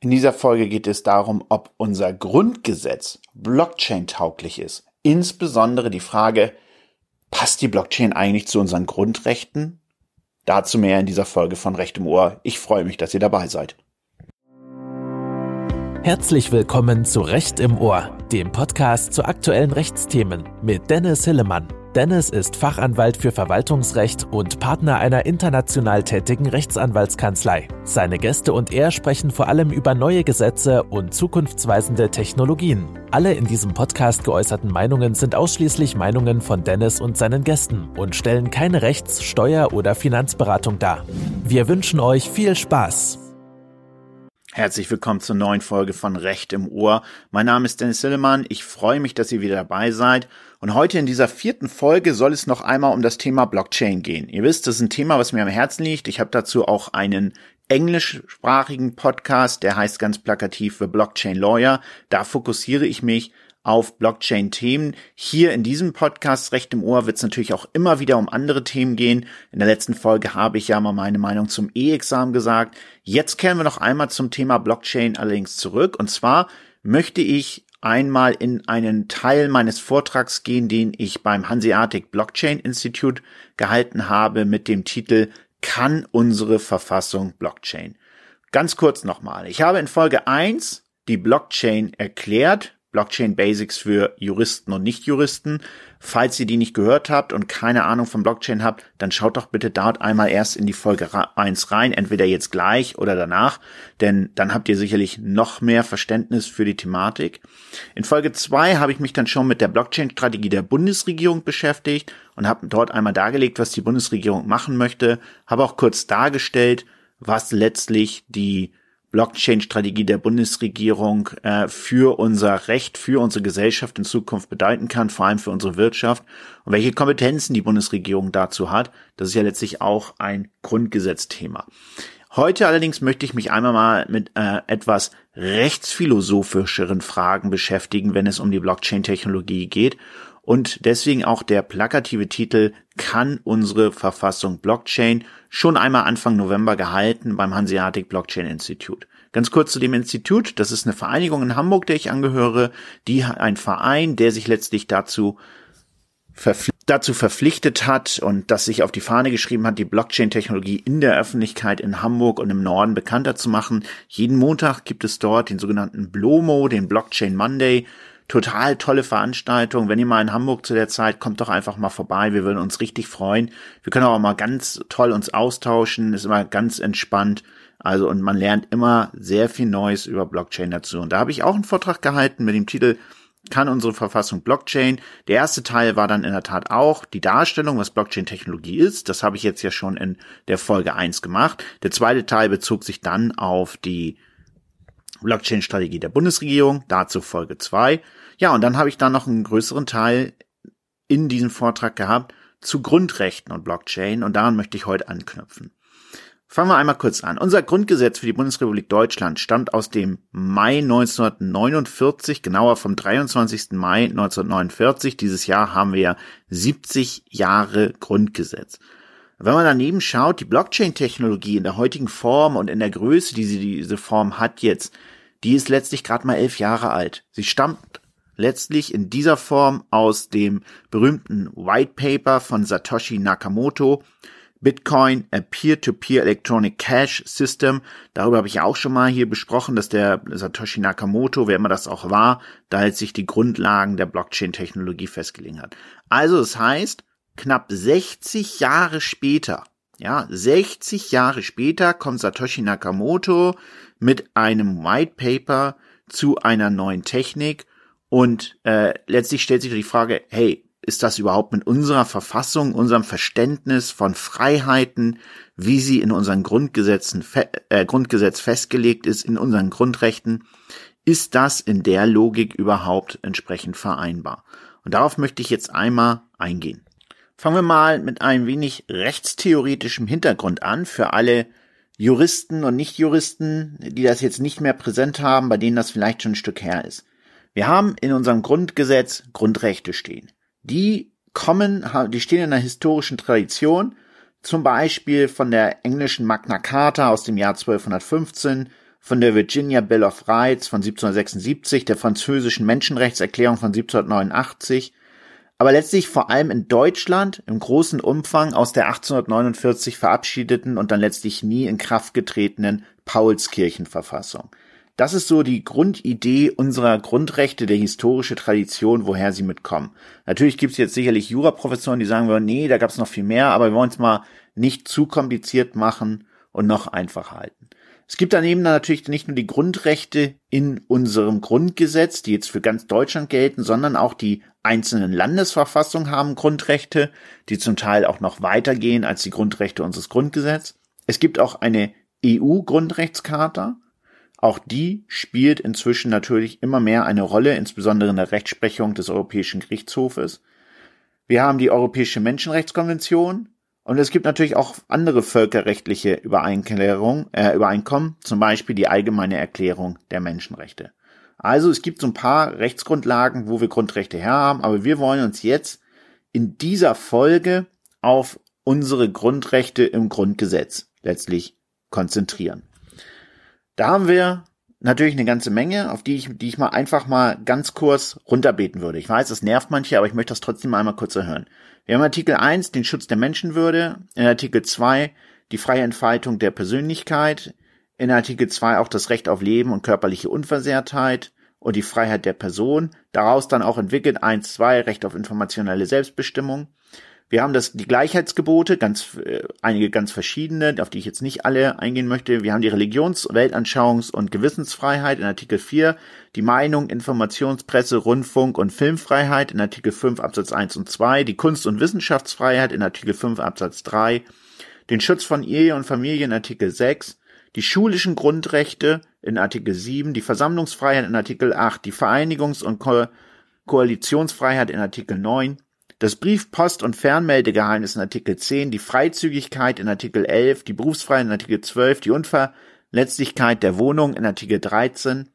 In dieser Folge geht es darum, ob unser Grundgesetz Blockchain-tauglich ist. Insbesondere die Frage, passt die Blockchain eigentlich zu unseren Grundrechten? Dazu mehr in dieser Folge von Recht im Ohr. Ich freue mich, dass ihr dabei seid. Herzlich willkommen zu Recht im Ohr, dem Podcast zu aktuellen Rechtsthemen mit Dennis Hillemann. Dennis ist Fachanwalt für Verwaltungsrecht und Partner einer international tätigen Rechtsanwaltskanzlei. Seine Gäste und er sprechen vor allem über neue Gesetze und zukunftsweisende Technologien. Alle in diesem Podcast geäußerten Meinungen sind ausschließlich Meinungen von Dennis und seinen Gästen und stellen keine Rechts-, Steuer- oder Finanzberatung dar. Wir wünschen euch viel Spaß. Herzlich willkommen zur neuen Folge von Recht im Ohr. Mein Name ist Dennis Sillemann. Ich freue mich, dass ihr wieder dabei seid. Und heute in dieser vierten Folge soll es noch einmal um das Thema Blockchain gehen. Ihr wisst, das ist ein Thema, was mir am Herzen liegt. Ich habe dazu auch einen englischsprachigen Podcast, der heißt ganz plakativ The Blockchain Lawyer. Da fokussiere ich mich auf Blockchain-Themen. Hier in diesem Podcast Recht im Ohr wird es natürlich auch immer wieder um andere Themen gehen. In der letzten Folge habe ich ja mal meine Meinung zum E-Examen gesagt. Jetzt kehren wir noch einmal zum Thema Blockchain allerdings zurück. Und zwar möchte ich einmal in einen Teil meines Vortrags gehen, den ich beim Hanseatic Blockchain Institute gehalten habe mit dem Titel Kann unsere Verfassung Blockchain? Ganz kurz nochmal. Ich habe in Folge 1 die Blockchain erklärt, Blockchain Basics für Juristen und Nichtjuristen. Falls ihr die nicht gehört habt und keine Ahnung von Blockchain habt, dann schaut doch bitte dort einmal erst in die Folge 1 rein, entweder jetzt gleich oder danach, denn dann habt ihr sicherlich noch mehr Verständnis für die Thematik. In Folge 2 habe ich mich dann schon mit der Blockchain-Strategie der Bundesregierung beschäftigt und habe dort einmal dargelegt, was die Bundesregierung machen möchte, habe auch kurz dargestellt, was letztlich die Blockchain-Strategie der Bundesregierung äh, für unser Recht, für unsere Gesellschaft in Zukunft bedeuten kann, vor allem für unsere Wirtschaft und welche Kompetenzen die Bundesregierung dazu hat. Das ist ja letztlich auch ein Grundgesetzthema. Heute allerdings möchte ich mich einmal mal mit äh, etwas rechtsphilosophischeren Fragen beschäftigen, wenn es um die Blockchain-Technologie geht und deswegen auch der plakative Titel Kann unsere Verfassung Blockchain schon einmal Anfang November gehalten beim Hanseatic Blockchain Institute. Ganz kurz zu dem Institut. Das ist eine Vereinigung in Hamburg, der ich angehöre, die ein Verein, der sich letztlich dazu verpflichtet dazu verpflichtet hat und das sich auf die Fahne geschrieben hat, die Blockchain-Technologie in der Öffentlichkeit in Hamburg und im Norden bekannter zu machen. Jeden Montag gibt es dort den sogenannten Blomo, den Blockchain Monday, total tolle Veranstaltung. Wenn ihr mal in Hamburg zu der Zeit, kommt doch einfach mal vorbei. Wir würden uns richtig freuen. Wir können auch mal ganz toll uns austauschen. Ist immer ganz entspannt. Also, und man lernt immer sehr viel Neues über Blockchain dazu. Und da habe ich auch einen Vortrag gehalten mit dem Titel kann unsere Verfassung Blockchain. Der erste Teil war dann in der Tat auch die Darstellung, was Blockchain-Technologie ist. Das habe ich jetzt ja schon in der Folge 1 gemacht. Der zweite Teil bezog sich dann auf die Blockchain-Strategie der Bundesregierung, dazu Folge 2. Ja, und dann habe ich dann noch einen größeren Teil in diesem Vortrag gehabt zu Grundrechten und Blockchain und daran möchte ich heute anknüpfen. Fangen wir einmal kurz an. Unser Grundgesetz für die Bundesrepublik Deutschland stammt aus dem Mai 1949, genauer vom 23. Mai 1949. Dieses Jahr haben wir 70 Jahre Grundgesetz. Wenn man daneben schaut, die Blockchain-Technologie in der heutigen Form und in der Größe, die sie diese Form hat jetzt, die ist letztlich gerade mal elf Jahre alt. Sie stammt letztlich in dieser Form aus dem berühmten White Paper von Satoshi Nakamoto, Bitcoin, a Peer-to-Peer -Peer Electronic Cash System. Darüber habe ich auch schon mal hier besprochen, dass der Satoshi Nakamoto, wer immer das auch war, da jetzt sich die Grundlagen der Blockchain-Technologie festgelegt hat. Also das heißt, knapp 60 Jahre später, ja, 60 Jahre später kommt Satoshi Nakamoto mit einem White Paper zu einer neuen Technik und äh, letztlich stellt sich die Frage, hey, ist das überhaupt mit unserer Verfassung, unserem Verständnis von Freiheiten, wie sie in unseren Grundgesetzen, äh, Grundgesetz festgelegt ist, in unseren Grundrechten, ist das in der Logik überhaupt entsprechend vereinbar? Und darauf möchte ich jetzt einmal eingehen. Fangen wir mal mit einem wenig rechtstheoretischem Hintergrund an für alle Juristen und Nichtjuristen, die das jetzt nicht mehr präsent haben, bei denen das vielleicht schon ein Stück her ist. Wir haben in unserem Grundgesetz Grundrechte stehen. Die kommen, die stehen in einer historischen Tradition, zum Beispiel von der englischen Magna Carta aus dem Jahr 1215, von der Virginia Bill of Rights von 1776, der französischen Menschenrechtserklärung von 1789, aber letztlich vor allem in Deutschland im großen Umfang aus der 1849 verabschiedeten und dann letztlich nie in Kraft getretenen Paulskirchenverfassung. Das ist so die Grundidee unserer Grundrechte, der historische Tradition, woher sie mitkommen. Natürlich gibt es jetzt sicherlich Juraprofessoren, die sagen nee, da gab es noch viel mehr, aber wir wollen es mal nicht zu kompliziert machen und noch einfacher halten. Es gibt daneben natürlich nicht nur die Grundrechte in unserem Grundgesetz, die jetzt für ganz Deutschland gelten, sondern auch die einzelnen Landesverfassungen haben Grundrechte, die zum Teil auch noch weitergehen als die Grundrechte unseres Grundgesetzes. Es gibt auch eine EU-Grundrechtscharta, auch die spielt inzwischen natürlich immer mehr eine Rolle, insbesondere in der Rechtsprechung des Europäischen Gerichtshofes. Wir haben die Europäische Menschenrechtskonvention und es gibt natürlich auch andere völkerrechtliche äh, Übereinkommen, zum Beispiel die Allgemeine Erklärung der Menschenrechte. Also es gibt so ein paar Rechtsgrundlagen, wo wir Grundrechte her haben, aber wir wollen uns jetzt in dieser Folge auf unsere Grundrechte im Grundgesetz letztlich konzentrieren. Da haben wir natürlich eine ganze Menge, auf die ich, die ich mal einfach mal ganz kurz runterbeten würde. Ich weiß, es nervt manche, aber ich möchte das trotzdem einmal kurz erhören. Wir haben Artikel 1 den Schutz der Menschenwürde, in Artikel 2 die freie Entfaltung der Persönlichkeit, in Artikel 2 auch das Recht auf Leben und körperliche Unversehrtheit und die Freiheit der Person, daraus dann auch entwickelt 1, 2 Recht auf informationelle Selbstbestimmung. Wir haben das, die Gleichheitsgebote, ganz, äh, einige ganz verschiedene, auf die ich jetzt nicht alle eingehen möchte. Wir haben die Religions-, Weltanschauungs- und Gewissensfreiheit in Artikel 4, die Meinung, Informationspresse, Rundfunk und Filmfreiheit in Artikel 5 Absatz 1 und 2, die Kunst- und Wissenschaftsfreiheit in Artikel 5 Absatz 3, den Schutz von Ehe und Familie in Artikel 6, die schulischen Grundrechte in Artikel 7, die Versammlungsfreiheit in Artikel 8, die Vereinigungs- und Ko Koalitionsfreiheit in Artikel 9, das Brief-, Post- und Fernmeldegeheimnis in Artikel 10, die Freizügigkeit in Artikel 11, die Berufsfreiheit in Artikel 12, die Unverletzlichkeit der Wohnung in Artikel 13,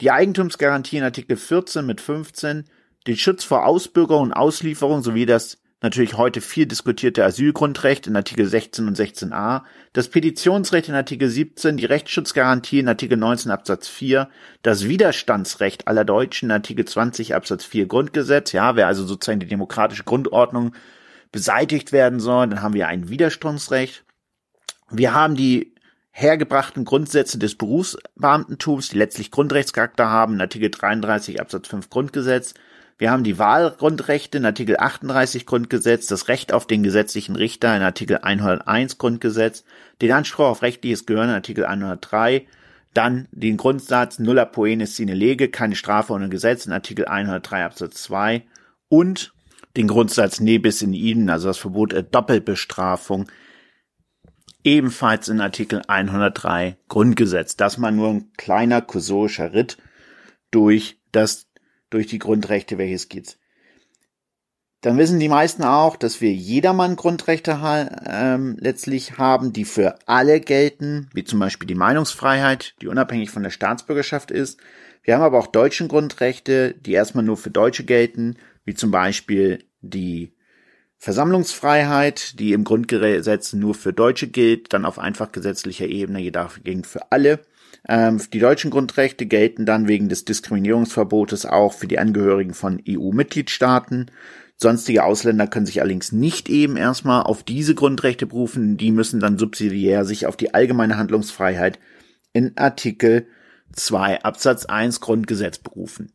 die Eigentumsgarantie in Artikel 14 mit 15, den Schutz vor Ausbürgerung und Auslieferung sowie das natürlich heute viel diskutierte Asylgrundrecht in Artikel 16 und 16a, das Petitionsrecht in Artikel 17, die Rechtsschutzgarantie in Artikel 19 Absatz 4, das Widerstandsrecht aller Deutschen in Artikel 20 Absatz 4 Grundgesetz, ja, wer also sozusagen die demokratische Grundordnung beseitigt werden soll, dann haben wir ein Widerstandsrecht. Wir haben die hergebrachten Grundsätze des Berufsbeamtentums, die letztlich Grundrechtscharakter haben, in Artikel 33 Absatz 5 Grundgesetz. Wir haben die Wahlgrundrechte in Artikel 38 Grundgesetz, das Recht auf den gesetzlichen Richter in Artikel 101 Grundgesetz, den Anspruch auf rechtliches Gehör in Artikel 103, dann den Grundsatz nulla poenis sine lege, keine Strafe ohne Gesetz in Artikel 103 Absatz 2 und den Grundsatz ne bis in ihnen, also das Verbot der Doppelbestrafung, ebenfalls in Artikel 103 Grundgesetz. Das mal nur ein kleiner kursorischer Ritt durch das durch die Grundrechte, welches gibt. Dann wissen die meisten auch, dass wir jedermann Grundrechte ähm, letztlich haben, die für alle gelten, wie zum Beispiel die Meinungsfreiheit, die unabhängig von der Staatsbürgerschaft ist. Wir haben aber auch deutschen Grundrechte, die erstmal nur für Deutsche gelten, wie zum Beispiel die Versammlungsfreiheit, die im Grundgesetz nur für Deutsche gilt, dann auf einfach gesetzlicher Ebene jedoch für alle. Ähm, die deutschen Grundrechte gelten dann wegen des Diskriminierungsverbotes auch für die Angehörigen von EU-Mitgliedstaaten. Sonstige Ausländer können sich allerdings nicht eben erstmal auf diese Grundrechte berufen, die müssen dann subsidiär sich auf die allgemeine Handlungsfreiheit in Artikel 2 Absatz 1 Grundgesetz berufen.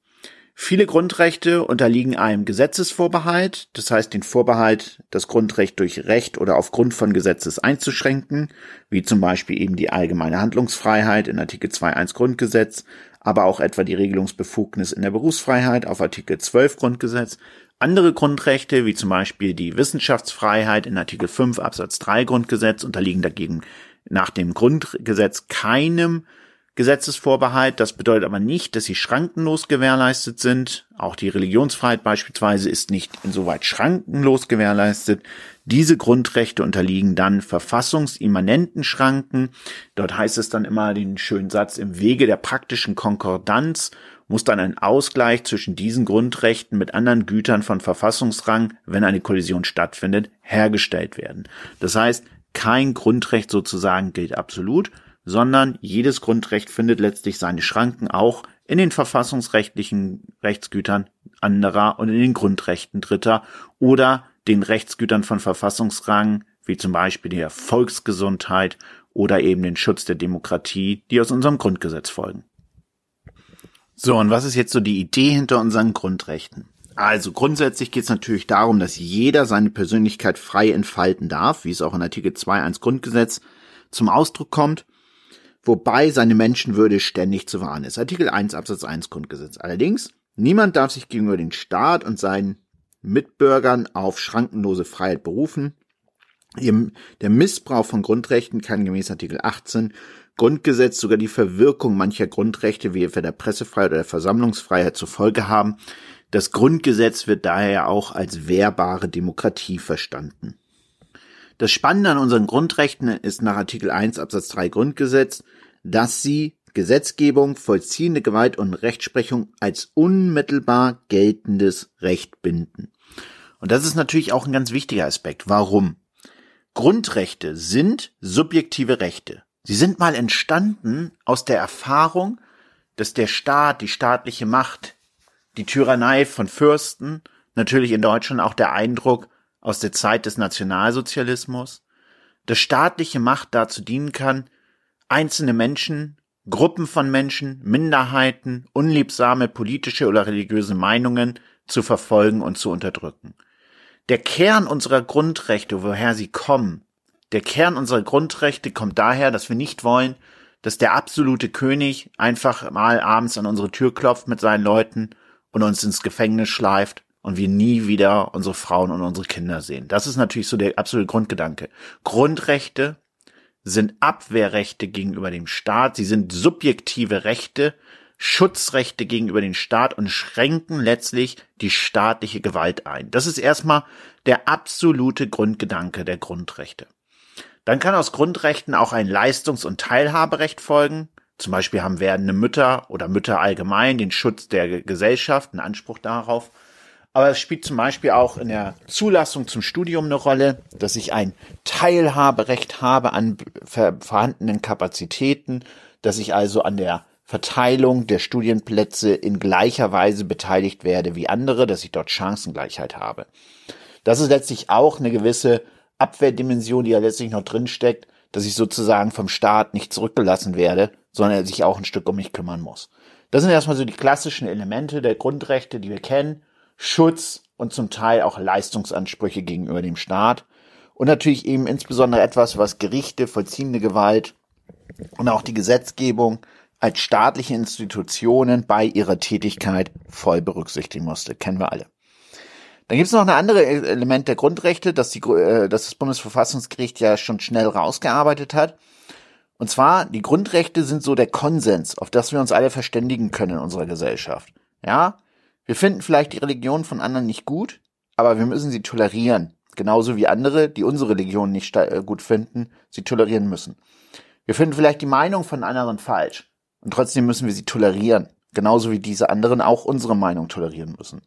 Viele Grundrechte unterliegen einem Gesetzesvorbehalt, das heißt den Vorbehalt, das Grundrecht durch Recht oder aufgrund von Gesetzes einzuschränken, wie zum Beispiel eben die allgemeine Handlungsfreiheit in Artikel 2.1 Grundgesetz, aber auch etwa die Regelungsbefugnis in der Berufsfreiheit auf Artikel 12 Grundgesetz. Andere Grundrechte, wie zum Beispiel die Wissenschaftsfreiheit in Artikel 5 Absatz 3 Grundgesetz, unterliegen dagegen nach dem Grundgesetz keinem Gesetzesvorbehalt. Das bedeutet aber nicht, dass sie schrankenlos gewährleistet sind. Auch die Religionsfreiheit beispielsweise ist nicht insoweit schrankenlos gewährleistet. Diese Grundrechte unterliegen dann verfassungsimmanenten Schranken. Dort heißt es dann immer den schönen Satz, im Wege der praktischen Konkordanz muss dann ein Ausgleich zwischen diesen Grundrechten mit anderen Gütern von Verfassungsrang, wenn eine Kollision stattfindet, hergestellt werden. Das heißt, kein Grundrecht sozusagen gilt absolut, sondern jedes Grundrecht findet letztlich seine Schranken auch in den verfassungsrechtlichen Rechtsgütern anderer und in den Grundrechten Dritter oder den Rechtsgütern von Verfassungsrang, wie zum Beispiel der Volksgesundheit oder eben den Schutz der Demokratie, die aus unserem Grundgesetz folgen. So, und was ist jetzt so die Idee hinter unseren Grundrechten? Also grundsätzlich geht es natürlich darum, dass jeder seine Persönlichkeit frei entfalten darf, wie es auch in Artikel 2.1 Grundgesetz zum Ausdruck kommt, wobei seine Menschenwürde ständig zu wahren ist. Artikel 1 Absatz 1 Grundgesetz. Allerdings, niemand darf sich gegenüber dem Staat und seinen Mitbürgern auf schrankenlose Freiheit berufen. Der Missbrauch von Grundrechten kann gemäß Artikel 18 Grundgesetz sogar die Verwirkung mancher Grundrechte wie etwa der Pressefreiheit oder der Versammlungsfreiheit zur Folge haben. Das Grundgesetz wird daher auch als wehrbare Demokratie verstanden. Das Spannende an unseren Grundrechten ist nach Artikel 1 Absatz 3 Grundgesetz, dass sie Gesetzgebung, vollziehende Gewalt und Rechtsprechung als unmittelbar geltendes Recht binden. Und das ist natürlich auch ein ganz wichtiger Aspekt. Warum? Grundrechte sind subjektive Rechte. Sie sind mal entstanden aus der Erfahrung, dass der Staat, die staatliche Macht, die Tyrannei von Fürsten, natürlich in Deutschland auch der Eindruck aus der Zeit des Nationalsozialismus, dass staatliche Macht dazu dienen kann, einzelne Menschen, Gruppen von Menschen, Minderheiten, unliebsame politische oder religiöse Meinungen zu verfolgen und zu unterdrücken. Der Kern unserer Grundrechte, woher sie kommen, der Kern unserer Grundrechte kommt daher, dass wir nicht wollen, dass der absolute König einfach mal abends an unsere Tür klopft mit seinen Leuten und uns ins Gefängnis schleift und wir nie wieder unsere Frauen und unsere Kinder sehen. Das ist natürlich so der absolute Grundgedanke. Grundrechte sind Abwehrrechte gegenüber dem Staat, sie sind subjektive Rechte, Schutzrechte gegenüber dem Staat und schränken letztlich die staatliche Gewalt ein. Das ist erstmal der absolute Grundgedanke der Grundrechte. Dann kann aus Grundrechten auch ein Leistungs- und Teilhaberecht folgen. Zum Beispiel haben werdende Mütter oder Mütter allgemein den Schutz der Gesellschaft, einen Anspruch darauf. Aber es spielt zum Beispiel auch in der Zulassung zum Studium eine Rolle, dass ich ein Teilhaberecht habe an vorhandenen Kapazitäten, dass ich also an der Verteilung der Studienplätze in gleicher Weise beteiligt werde wie andere, dass ich dort Chancengleichheit habe. Das ist letztlich auch eine gewisse Abwehrdimension, die ja letztlich noch drinsteckt, dass ich sozusagen vom Staat nicht zurückgelassen werde, sondern er sich auch ein Stück um mich kümmern muss. Das sind erstmal so die klassischen Elemente der Grundrechte, die wir kennen. Schutz und zum Teil auch Leistungsansprüche gegenüber dem Staat. Und natürlich eben insbesondere etwas, was Gerichte, vollziehende Gewalt und auch die Gesetzgebung als staatliche Institutionen bei ihrer Tätigkeit voll berücksichtigen musste. Kennen wir alle. Dann gibt es noch ein anderes Element der Grundrechte, das, die, äh, das das Bundesverfassungsgericht ja schon schnell rausgearbeitet hat. Und zwar, die Grundrechte sind so der Konsens, auf das wir uns alle verständigen können in unserer Gesellschaft. Ja, wir finden vielleicht die Religion von anderen nicht gut, aber wir müssen sie tolerieren. Genauso wie andere, die unsere Religion nicht äh, gut finden, sie tolerieren müssen. Wir finden vielleicht die Meinung von anderen falsch. Und trotzdem müssen wir sie tolerieren. Genauso wie diese anderen auch unsere Meinung tolerieren müssen.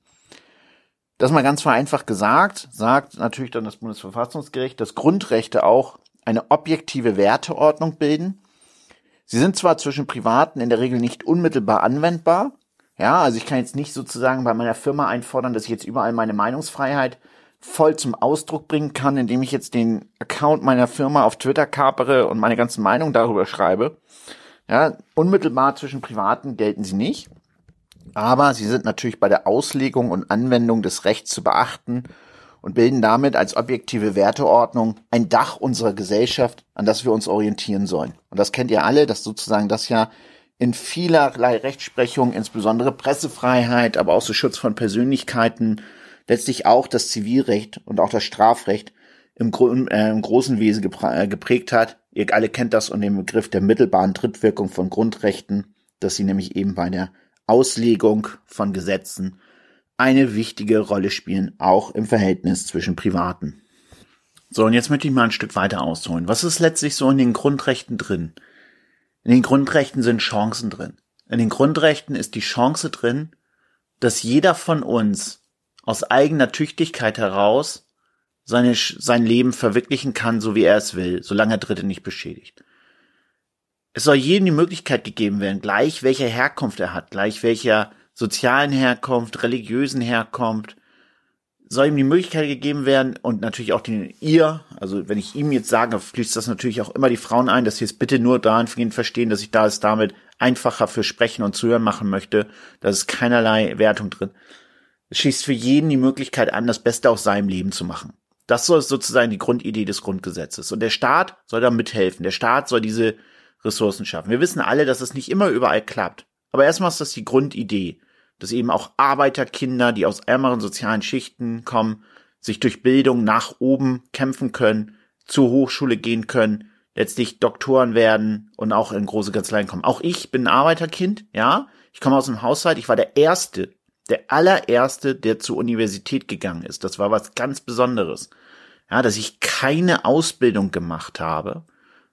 Das mal ganz vereinfacht gesagt, sagt natürlich dann das Bundesverfassungsgericht, dass Grundrechte auch eine objektive Werteordnung bilden. Sie sind zwar zwischen Privaten in der Regel nicht unmittelbar anwendbar, ja, also ich kann jetzt nicht sozusagen bei meiner Firma einfordern, dass ich jetzt überall meine Meinungsfreiheit voll zum Ausdruck bringen kann, indem ich jetzt den Account meiner Firma auf Twitter kapere und meine ganzen Meinungen darüber schreibe. Ja, unmittelbar zwischen Privaten gelten sie nicht, aber sie sind natürlich bei der Auslegung und Anwendung des Rechts zu beachten und bilden damit als objektive Werteordnung ein Dach unserer Gesellschaft, an das wir uns orientieren sollen. Und das kennt ihr alle, dass sozusagen das ja in vielerlei Rechtsprechung, insbesondere Pressefreiheit, aber auch so Schutz von Persönlichkeiten, letztlich auch das Zivilrecht und auch das Strafrecht im, Gro äh, im großen Wesen äh, geprägt hat. Ihr alle kennt das unter dem Begriff der mittelbaren Trittwirkung von Grundrechten, dass sie nämlich eben bei der Auslegung von Gesetzen eine wichtige Rolle spielen, auch im Verhältnis zwischen Privaten. So, und jetzt möchte ich mal ein Stück weiter ausholen. Was ist letztlich so in den Grundrechten drin? In den Grundrechten sind Chancen drin. In den Grundrechten ist die Chance drin, dass jeder von uns aus eigener Tüchtigkeit heraus seine, sein Leben verwirklichen kann, so wie er es will, solange er Dritte nicht beschädigt. Es soll jedem die Möglichkeit gegeben werden, gleich welcher Herkunft er hat, gleich welcher sozialen Herkunft, religiösen Herkunft, soll ihm die Möglichkeit gegeben werden und natürlich auch den ihr, also wenn ich ihm jetzt sage, fließt das natürlich auch immer die Frauen ein, dass sie es bitte nur dahingehend verstehen, dass ich da es damit einfacher für Sprechen und Zuhören machen möchte. Da ist keinerlei Wertung drin. Es schließt für jeden die Möglichkeit an, das Beste aus seinem Leben zu machen. Das soll sozusagen die Grundidee des Grundgesetzes. Und der Staat soll da mithelfen. Der Staat soll diese Ressourcen schaffen. Wir wissen alle, dass es nicht immer überall klappt. Aber erstmal ist das die Grundidee dass eben auch Arbeiterkinder, die aus ärmeren sozialen Schichten kommen, sich durch Bildung nach oben kämpfen können, zur Hochschule gehen können, letztlich Doktoren werden und auch in große Kanzleien kommen. Auch ich bin ein Arbeiterkind, ja. Ich komme aus einem Haushalt, ich war der Erste, der allererste, der zur Universität gegangen ist. Das war was ganz Besonderes. Ja, dass ich keine Ausbildung gemacht habe,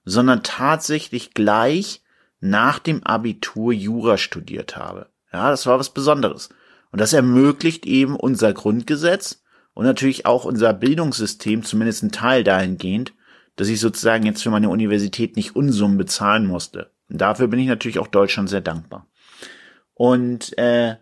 sondern tatsächlich gleich nach dem Abitur Jura studiert habe. Ja, das war was Besonderes. Und das ermöglicht eben unser Grundgesetz und natürlich auch unser Bildungssystem, zumindest ein Teil dahingehend, dass ich sozusagen jetzt für meine Universität nicht Unsummen bezahlen musste. Und dafür bin ich natürlich auch Deutschland sehr dankbar. Und äh,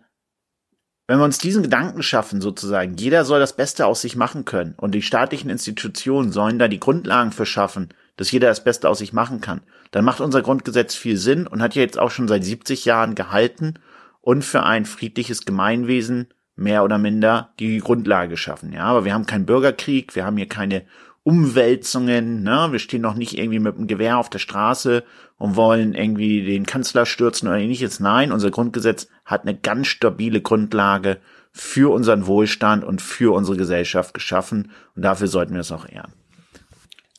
wenn wir uns diesen Gedanken schaffen, sozusagen, jeder soll das Beste aus sich machen können und die staatlichen Institutionen sollen da die Grundlagen für schaffen, dass jeder das Beste aus sich machen kann, dann macht unser Grundgesetz viel Sinn und hat ja jetzt auch schon seit 70 Jahren gehalten und für ein friedliches Gemeinwesen mehr oder minder die Grundlage geschaffen. Ja, aber wir haben keinen Bürgerkrieg, wir haben hier keine Umwälzungen, ne? wir stehen noch nicht irgendwie mit dem Gewehr auf der Straße und wollen irgendwie den Kanzler stürzen oder ähnliches. Nein, unser Grundgesetz hat eine ganz stabile Grundlage für unseren Wohlstand und für unsere Gesellschaft geschaffen und dafür sollten wir es auch ehren.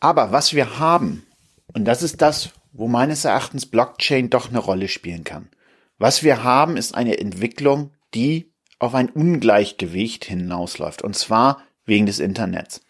Aber was wir haben, und das ist das, wo meines Erachtens Blockchain doch eine Rolle spielen kann. Was wir haben, ist eine Entwicklung, die auf ein Ungleichgewicht hinausläuft, und zwar wegen des Internets.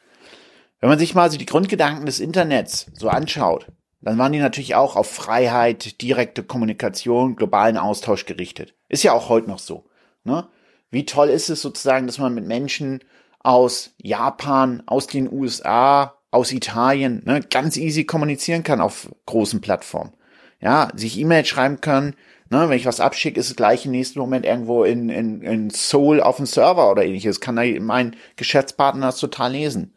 Wenn man sich mal so die Grundgedanken des Internets so anschaut, dann waren die natürlich auch auf Freiheit, direkte Kommunikation, globalen Austausch gerichtet. Ist ja auch heute noch so. Ne? Wie toll ist es sozusagen, dass man mit Menschen aus Japan, aus den USA, aus Italien ne, ganz easy kommunizieren kann auf großen Plattformen. Ja, sich E-Mails schreiben kann, Ne, wenn ich was abschicke, ist es gleich im nächsten Moment irgendwo in, in, in Seoul auf dem Server oder ähnliches. Kann da mein Geschäftspartner das total lesen.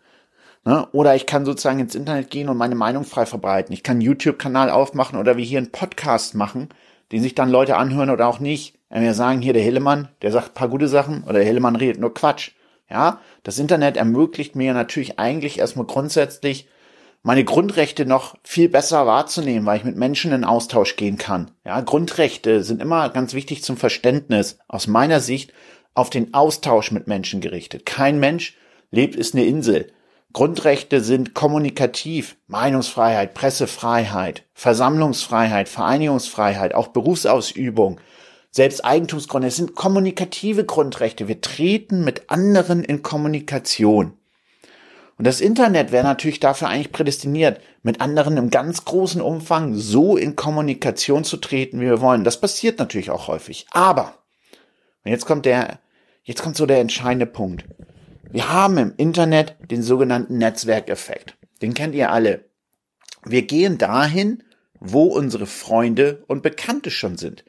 Ne? Oder ich kann sozusagen ins Internet gehen und meine Meinung frei verbreiten. Ich kann einen YouTube-Kanal aufmachen oder wie hier einen Podcast machen, den sich dann Leute anhören oder auch nicht. Wenn wir sagen, hier der Hillemann, der sagt paar gute Sachen oder der Hillemann redet nur Quatsch. Ja, das Internet ermöglicht mir natürlich eigentlich erstmal grundsätzlich meine Grundrechte noch viel besser wahrzunehmen, weil ich mit Menschen in Austausch gehen kann. Ja, Grundrechte sind immer ganz wichtig zum Verständnis aus meiner Sicht auf den Austausch mit Menschen gerichtet. Kein Mensch lebt ist eine Insel. Grundrechte sind kommunikativ, Meinungsfreiheit, Pressefreiheit, Versammlungsfreiheit, Vereinigungsfreiheit, auch Berufsausübung, selbst Eigentumsgründe. Es sind kommunikative Grundrechte. Wir treten mit anderen in Kommunikation. Und das Internet wäre natürlich dafür eigentlich prädestiniert, mit anderen im ganz großen Umfang so in Kommunikation zu treten, wie wir wollen. Das passiert natürlich auch häufig. Aber, und jetzt kommt der, jetzt kommt so der entscheidende Punkt. Wir haben im Internet den sogenannten Netzwerkeffekt. Den kennt ihr alle. Wir gehen dahin, wo unsere Freunde und Bekannte schon sind.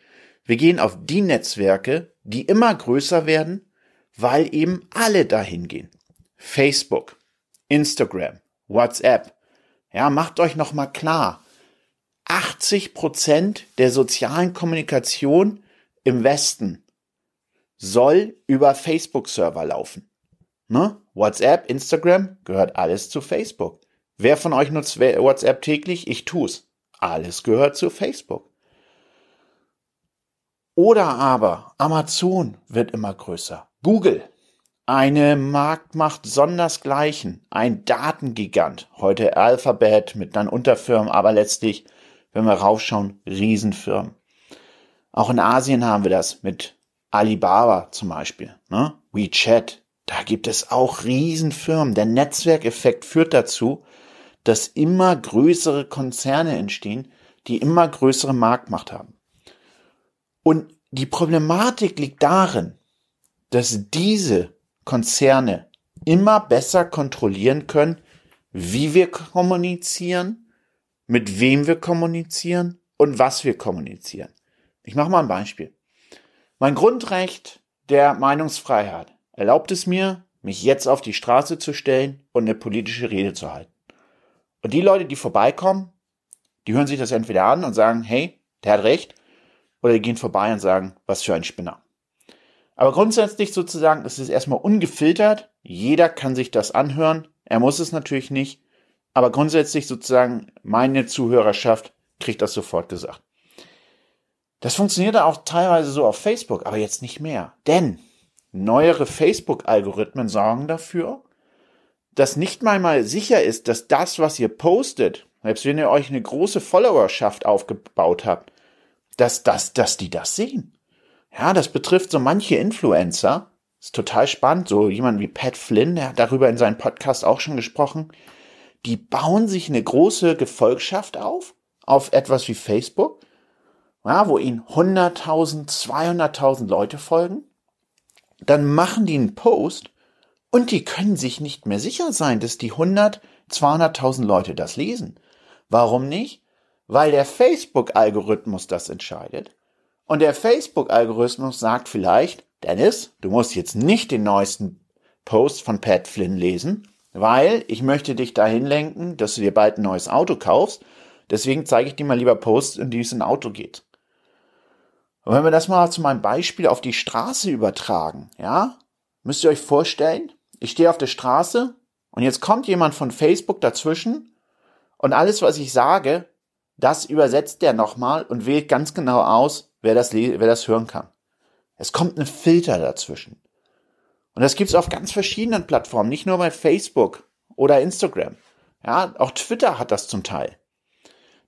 Wir gehen auf die Netzwerke, die immer größer werden, weil eben alle dahin gehen. Facebook, Instagram, WhatsApp. Ja, macht euch noch mal klar. 80 Prozent der sozialen Kommunikation im Westen soll über Facebook-Server laufen. Ne? WhatsApp, Instagram gehört alles zu Facebook. Wer von euch nutzt WhatsApp täglich? Ich tu's. Alles gehört zu Facebook. Oder aber Amazon wird immer größer. Google eine Marktmacht sondersgleichen, ein Datengigant, heute Alphabet mit dann Unterfirmen, aber letztlich, wenn wir raufschauen, Riesenfirmen. Auch in Asien haben wir das mit Alibaba zum Beispiel, ne? WeChat. Da gibt es auch Riesenfirmen. Der Netzwerkeffekt führt dazu, dass immer größere Konzerne entstehen, die immer größere Marktmacht haben. Und die Problematik liegt darin, dass diese Konzerne immer besser kontrollieren können, wie wir kommunizieren, mit wem wir kommunizieren, und was wir kommunizieren. Ich mache mal ein Beispiel. Mein Grundrecht der Meinungsfreiheit erlaubt es mir, mich jetzt auf die Straße zu stellen und eine politische Rede zu halten. Und die Leute, die vorbeikommen, die hören sich das entweder an und sagen, hey, der hat recht, oder die gehen vorbei und sagen, was für ein Spinner. Aber grundsätzlich sozusagen ist es erstmal ungefiltert. Jeder kann sich das anhören. Er muss es natürlich nicht. Aber grundsätzlich sozusagen meine Zuhörerschaft kriegt das sofort gesagt. Das funktioniert auch teilweise so auf Facebook, aber jetzt nicht mehr. Denn neuere Facebook-Algorithmen sorgen dafür, dass nicht mal sicher ist, dass das, was ihr postet, selbst wenn ihr euch eine große Followerschaft aufgebaut habt, dass, dass, dass die das sehen. Ja, das betrifft so manche Influencer. Ist total spannend. So jemand wie Pat Flynn, der hat darüber in seinem Podcast auch schon gesprochen. Die bauen sich eine große Gefolgschaft auf, auf etwas wie Facebook, ja, wo ihnen 100.000, 200.000 Leute folgen. Dann machen die einen Post und die können sich nicht mehr sicher sein, dass die 100, 200.000 Leute das lesen. Warum nicht? Weil der Facebook-Algorithmus das entscheidet. Und der Facebook-Algorithmus sagt vielleicht, Dennis, du musst jetzt nicht den neuesten Post von Pat Flynn lesen, weil ich möchte dich dahin lenken, dass du dir bald ein neues Auto kaufst. Deswegen zeige ich dir mal lieber Posts, in die es ein Auto geht. Und wenn wir das mal zu meinem Beispiel auf die Straße übertragen, ja, müsst ihr euch vorstellen, ich stehe auf der Straße und jetzt kommt jemand von Facebook dazwischen und alles, was ich sage, das übersetzt der nochmal und wählt ganz genau aus, wer das, wer das hören kann. Es kommt ein Filter dazwischen. Und das gibt's auf ganz verschiedenen Plattformen, nicht nur bei Facebook oder Instagram. Ja, auch Twitter hat das zum Teil.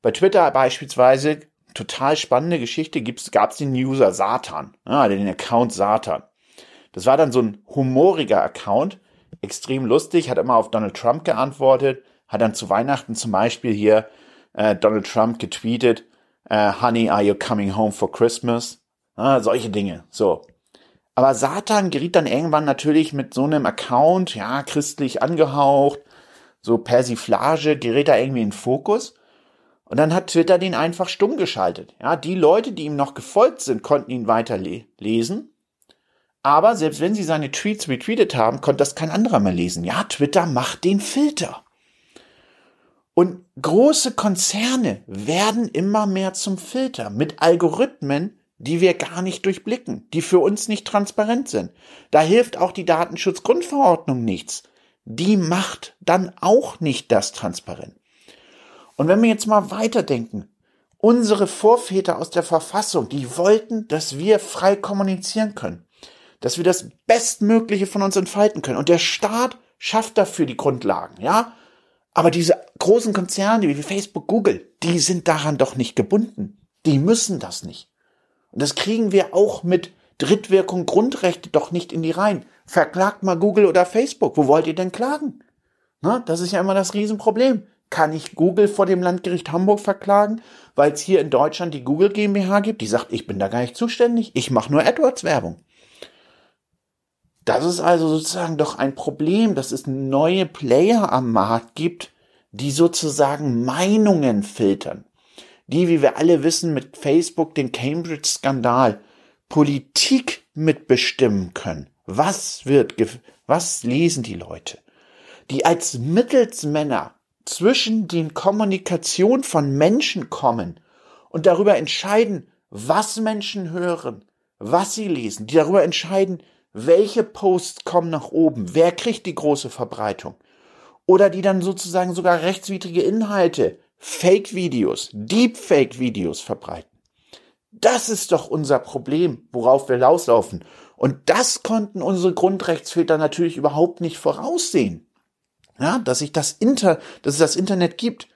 Bei Twitter beispielsweise, total spannende Geschichte, gibt's, gab's den User Satan, ja, den Account Satan. Das war dann so ein humoriger Account, extrem lustig, hat immer auf Donald Trump geantwortet, hat dann zu Weihnachten zum Beispiel hier äh, Donald Trump getweetet, äh, Honey, are you coming home for Christmas? Ah, solche Dinge. So. Aber Satan geriet dann irgendwann natürlich mit so einem Account, ja, christlich angehaucht, so Persiflage, gerät da irgendwie in Fokus. Und dann hat Twitter den einfach stumm geschaltet. Ja, die Leute, die ihm noch gefolgt sind, konnten ihn weiter le lesen. Aber selbst wenn sie seine Tweets retweetet haben, konnte das kein anderer mehr lesen. Ja, Twitter macht den Filter. Und große Konzerne werden immer mehr zum Filter mit Algorithmen, die wir gar nicht durchblicken, die für uns nicht transparent sind. Da hilft auch die Datenschutzgrundverordnung nichts. Die macht dann auch nicht das transparent. Und wenn wir jetzt mal weiterdenken, unsere Vorväter aus der Verfassung, die wollten, dass wir frei kommunizieren können, dass wir das Bestmögliche von uns entfalten können. Und der Staat schafft dafür die Grundlagen, ja? Aber diese großen Konzerne wie Facebook, Google, die sind daran doch nicht gebunden. Die müssen das nicht. Und das kriegen wir auch mit Drittwirkung Grundrechte doch nicht in die Reihen. Verklagt mal Google oder Facebook. Wo wollt ihr denn klagen? Na, das ist ja immer das Riesenproblem. Kann ich Google vor dem Landgericht Hamburg verklagen, weil es hier in Deutschland die Google GmbH gibt, die sagt, ich bin da gar nicht zuständig, ich mache nur AdWords-Werbung. Das ist also sozusagen doch ein Problem, dass es neue Player am Markt gibt, die sozusagen Meinungen filtern. Die, wie wir alle wissen, mit Facebook den Cambridge-Skandal Politik mitbestimmen können. Was wird, was lesen die Leute? Die als Mittelsmänner zwischen den Kommunikation von Menschen kommen und darüber entscheiden, was Menschen hören, was sie lesen, die darüber entscheiden, welche Posts kommen nach oben, wer kriegt die große Verbreitung. Oder die dann sozusagen sogar rechtswidrige Inhalte, Fake-Videos, Deepfake-Videos verbreiten. Das ist doch unser Problem, worauf wir rauslaufen. Und das konnten unsere Grundrechtsväter natürlich überhaupt nicht voraussehen. Ja, dass sich das Inter, dass es das Internet gibt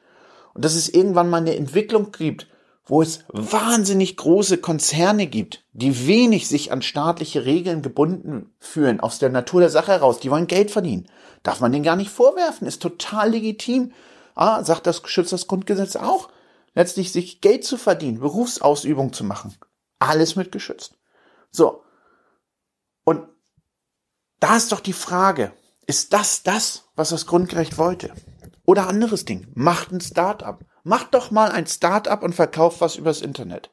und dass es irgendwann mal eine Entwicklung gibt, wo es wahnsinnig große Konzerne gibt, die wenig sich an staatliche Regeln gebunden fühlen, aus der Natur der Sache heraus, die wollen Geld verdienen. Darf man denen gar nicht vorwerfen, ist total legitim. Ah, sagt das geschützt das Grundgesetz auch. Letztlich sich Geld zu verdienen, Berufsausübung zu machen. Alles mit geschützt. So. Und da ist doch die Frage, ist das das, was das Grundrecht wollte? Oder anderes Ding, macht ein Startup. Macht doch mal ein Startup und verkauft was übers Internet.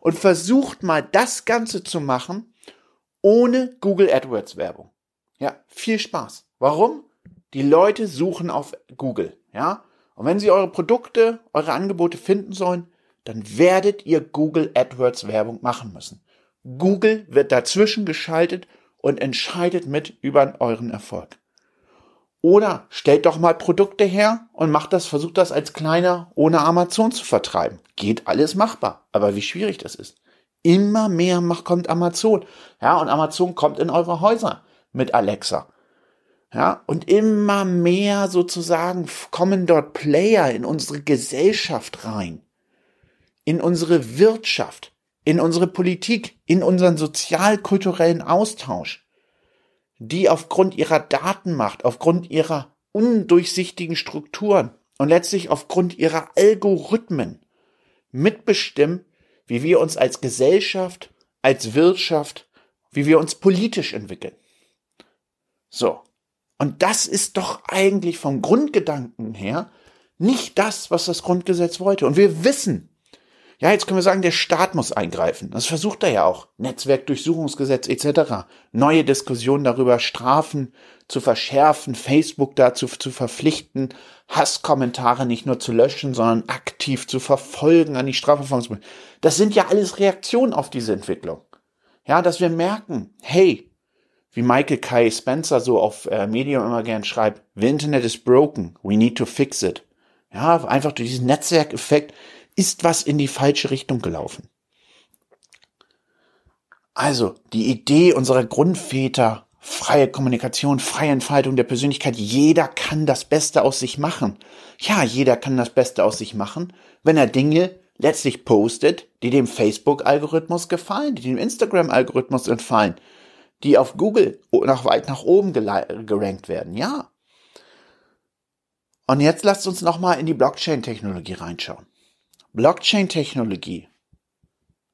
Und versucht mal das Ganze zu machen ohne Google AdWords Werbung. Ja, viel Spaß. Warum? Die Leute suchen auf Google, ja? Und wenn sie eure Produkte, eure Angebote finden sollen, dann werdet ihr Google AdWords Werbung machen müssen. Google wird dazwischen geschaltet und entscheidet mit über euren Erfolg. Oder stellt doch mal Produkte her und macht das, versucht das als kleiner ohne Amazon zu vertreiben. Geht alles machbar. Aber wie schwierig das ist. Immer mehr macht, kommt Amazon. Ja, und Amazon kommt in eure Häuser mit Alexa. Ja, und immer mehr sozusagen kommen dort Player in unsere Gesellschaft rein. In unsere Wirtschaft, in unsere Politik, in unseren sozial-kulturellen Austausch die aufgrund ihrer Datenmacht, aufgrund ihrer undurchsichtigen Strukturen und letztlich aufgrund ihrer Algorithmen mitbestimmen, wie wir uns als Gesellschaft, als Wirtschaft, wie wir uns politisch entwickeln. So. Und das ist doch eigentlich vom Grundgedanken her nicht das, was das Grundgesetz wollte. Und wir wissen, ja, jetzt können wir sagen, der Staat muss eingreifen. Das versucht er ja auch. Netzwerkdurchsuchungsgesetz etc. Neue Diskussionen darüber, Strafen zu verschärfen, Facebook dazu zu verpflichten, Hasskommentare nicht nur zu löschen, sondern aktiv zu verfolgen an die Strafverfolgung. Das sind ja alles Reaktionen auf diese Entwicklung. Ja, dass wir merken, hey, wie Michael Kai Spencer so auf äh, Medium immer gern schreibt, the Internet is broken, we need to fix it. Ja, einfach durch diesen Netzwerkeffekt ist was in die falsche Richtung gelaufen. Also, die Idee unserer Grundväter, freie Kommunikation, freie Entfaltung der Persönlichkeit, jeder kann das Beste aus sich machen. Ja, jeder kann das Beste aus sich machen, wenn er Dinge letztlich postet, die dem Facebook-Algorithmus gefallen, die dem Instagram-Algorithmus entfallen, die auf Google nach weit nach oben gerankt werden. Ja. Und jetzt lasst uns nochmal in die Blockchain-Technologie reinschauen. Blockchain-Technologie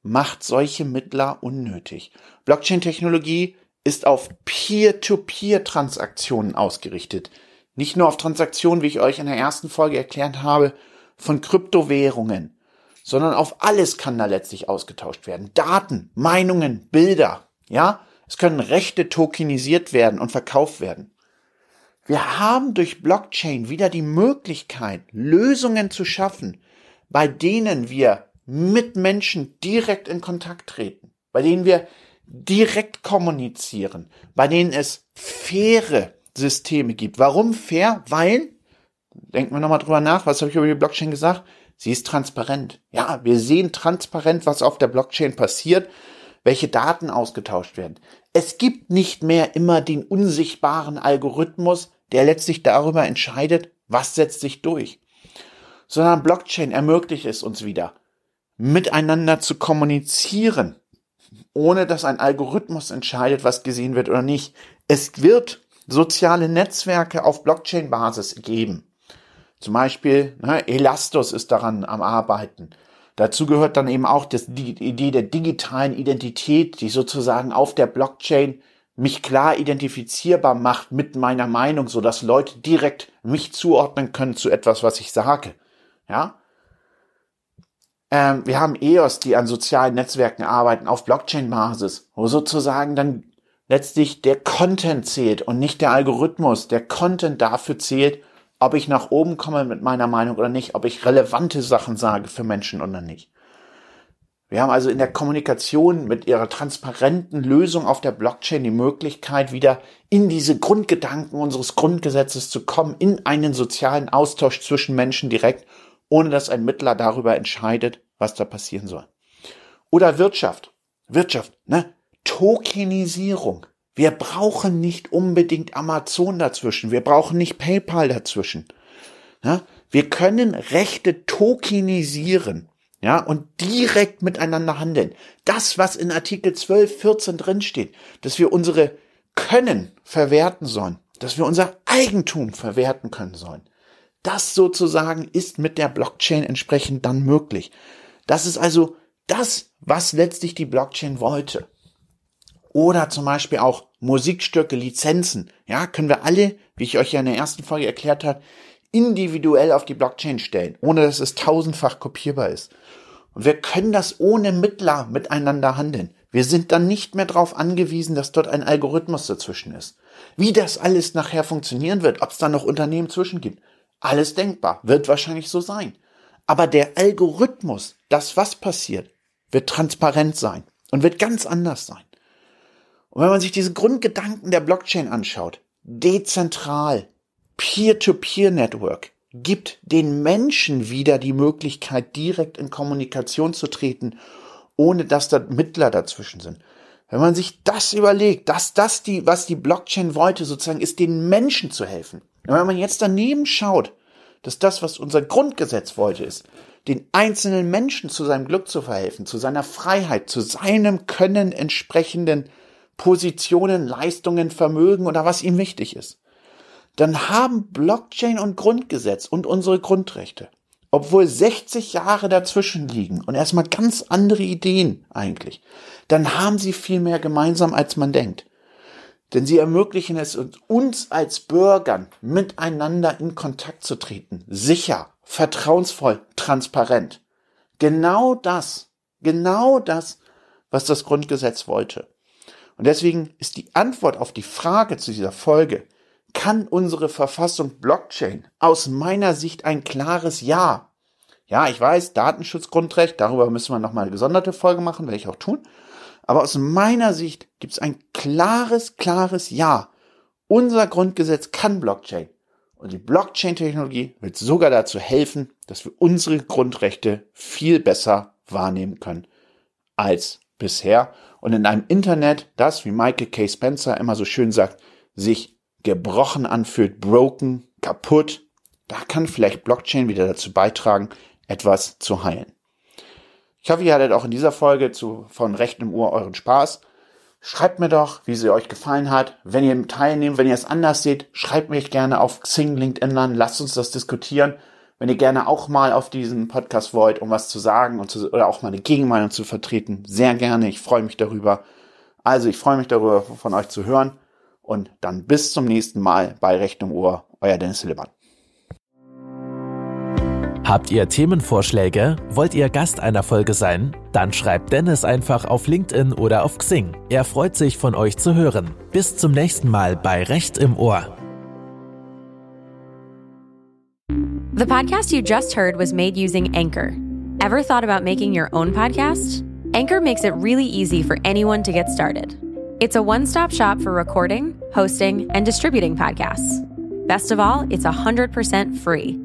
macht solche Mittler unnötig. Blockchain-Technologie ist auf Peer-to-Peer-Transaktionen ausgerichtet. Nicht nur auf Transaktionen, wie ich euch in der ersten Folge erklärt habe, von Kryptowährungen, sondern auf alles kann da letztlich ausgetauscht werden. Daten, Meinungen, Bilder, ja? Es können Rechte tokenisiert werden und verkauft werden. Wir haben durch Blockchain wieder die Möglichkeit, Lösungen zu schaffen, bei denen wir mit Menschen direkt in Kontakt treten, bei denen wir direkt kommunizieren, bei denen es faire Systeme gibt. Warum fair? Weil, denken wir nochmal drüber nach, was habe ich über die Blockchain gesagt? Sie ist transparent. Ja, wir sehen transparent, was auf der Blockchain passiert, welche Daten ausgetauscht werden. Es gibt nicht mehr immer den unsichtbaren Algorithmus, der letztlich darüber entscheidet, was setzt sich durch sondern Blockchain ermöglicht es uns wieder, miteinander zu kommunizieren, ohne dass ein Algorithmus entscheidet, was gesehen wird oder nicht. Es wird soziale Netzwerke auf Blockchain-Basis geben. Zum Beispiel ne, Elastos ist daran am Arbeiten. Dazu gehört dann eben auch das, die Idee der digitalen Identität, die sozusagen auf der Blockchain mich klar identifizierbar macht mit meiner Meinung, so dass Leute direkt mich zuordnen können zu etwas, was ich sage. Ja? Ähm, wir haben EOS, die an sozialen Netzwerken arbeiten, auf Blockchain-Basis, wo sozusagen dann letztlich der Content zählt und nicht der Algorithmus. Der Content dafür zählt, ob ich nach oben komme mit meiner Meinung oder nicht, ob ich relevante Sachen sage für Menschen oder nicht. Wir haben also in der Kommunikation mit ihrer transparenten Lösung auf der Blockchain die Möglichkeit, wieder in diese Grundgedanken unseres Grundgesetzes zu kommen, in einen sozialen Austausch zwischen Menschen direkt ohne dass ein Mittler darüber entscheidet, was da passieren soll. Oder Wirtschaft. Wirtschaft, ne? Tokenisierung. Wir brauchen nicht unbedingt Amazon dazwischen. Wir brauchen nicht PayPal dazwischen. Ja? Wir können Rechte tokenisieren. Ja, und direkt miteinander handeln. Das, was in Artikel 12, 14 drinsteht, dass wir unsere Können verwerten sollen, dass wir unser Eigentum verwerten können sollen. Das sozusagen ist mit der Blockchain entsprechend dann möglich. Das ist also das, was letztlich die Blockchain wollte. Oder zum Beispiel auch Musikstücke, Lizenzen. Ja, können wir alle, wie ich euch ja in der ersten Folge erklärt habe, individuell auf die Blockchain stellen, ohne dass es tausendfach kopierbar ist. Und wir können das ohne Mittler miteinander handeln. Wir sind dann nicht mehr darauf angewiesen, dass dort ein Algorithmus dazwischen ist. Wie das alles nachher funktionieren wird, ob es da noch Unternehmen zwischen gibt, alles denkbar, wird wahrscheinlich so sein. Aber der Algorithmus, das was passiert, wird transparent sein und wird ganz anders sein. Und wenn man sich diese Grundgedanken der Blockchain anschaut, dezentral, Peer-to-Peer-Network, gibt den Menschen wieder die Möglichkeit, direkt in Kommunikation zu treten, ohne dass da Mittler dazwischen sind. Wenn man sich das überlegt, dass das die, was die Blockchain wollte, sozusagen, ist den Menschen zu helfen. Und wenn man jetzt daneben schaut, dass das, was unser Grundgesetz wollte, ist, den einzelnen Menschen zu seinem Glück zu verhelfen, zu seiner Freiheit, zu seinem Können entsprechenden Positionen, Leistungen, Vermögen oder was ihm wichtig ist, dann haben Blockchain und Grundgesetz und unsere Grundrechte, obwohl 60 Jahre dazwischen liegen und erstmal ganz andere Ideen eigentlich, dann haben sie viel mehr gemeinsam, als man denkt. Denn sie ermöglichen es uns als Bürgern miteinander in Kontakt zu treten. Sicher, vertrauensvoll, transparent. Genau das, genau das, was das Grundgesetz wollte. Und deswegen ist die Antwort auf die Frage zu dieser Folge, kann unsere Verfassung Blockchain aus meiner Sicht ein klares Ja. Ja, ich weiß, Datenschutzgrundrecht, darüber müssen wir nochmal eine gesonderte Folge machen, werde ich auch tun. Aber aus meiner Sicht gibt es ein klares, klares Ja. Unser Grundgesetz kann Blockchain. Und die Blockchain-Technologie wird sogar dazu helfen, dass wir unsere Grundrechte viel besser wahrnehmen können als bisher. Und in einem Internet, das, wie Michael K. Spencer immer so schön sagt, sich gebrochen anfühlt, broken, kaputt, da kann vielleicht Blockchain wieder dazu beitragen, etwas zu heilen. Ich hoffe, ihr hattet auch in dieser Folge zu, von Recht im Ohr euren Spaß. Schreibt mir doch, wie sie euch gefallen hat. Wenn ihr teilnehmt, wenn ihr es anders seht, schreibt mich gerne auf Xing, LinkedIn an. Lasst uns das diskutieren. Wenn ihr gerne auch mal auf diesen Podcast wollt, um was zu sagen und zu, oder auch mal eine Gegenmeinung zu vertreten, sehr gerne. Ich freue mich darüber. Also ich freue mich darüber, von euch zu hören. Und dann bis zum nächsten Mal bei Recht im Ohr. Euer Dennis Hillemann. Habt ihr Themenvorschläge? Wollt ihr Gast einer Folge sein? Dann schreibt Dennis einfach auf LinkedIn oder auf Xing. Er freut sich, von euch zu hören. Bis zum nächsten Mal bei Recht im Ohr. The podcast you just heard was made using Anchor. Ever thought about making your own podcast? Anchor makes it really easy for anyone to get started. It's a one stop shop for recording, hosting, and distributing podcasts. Best of all, it's 100% free.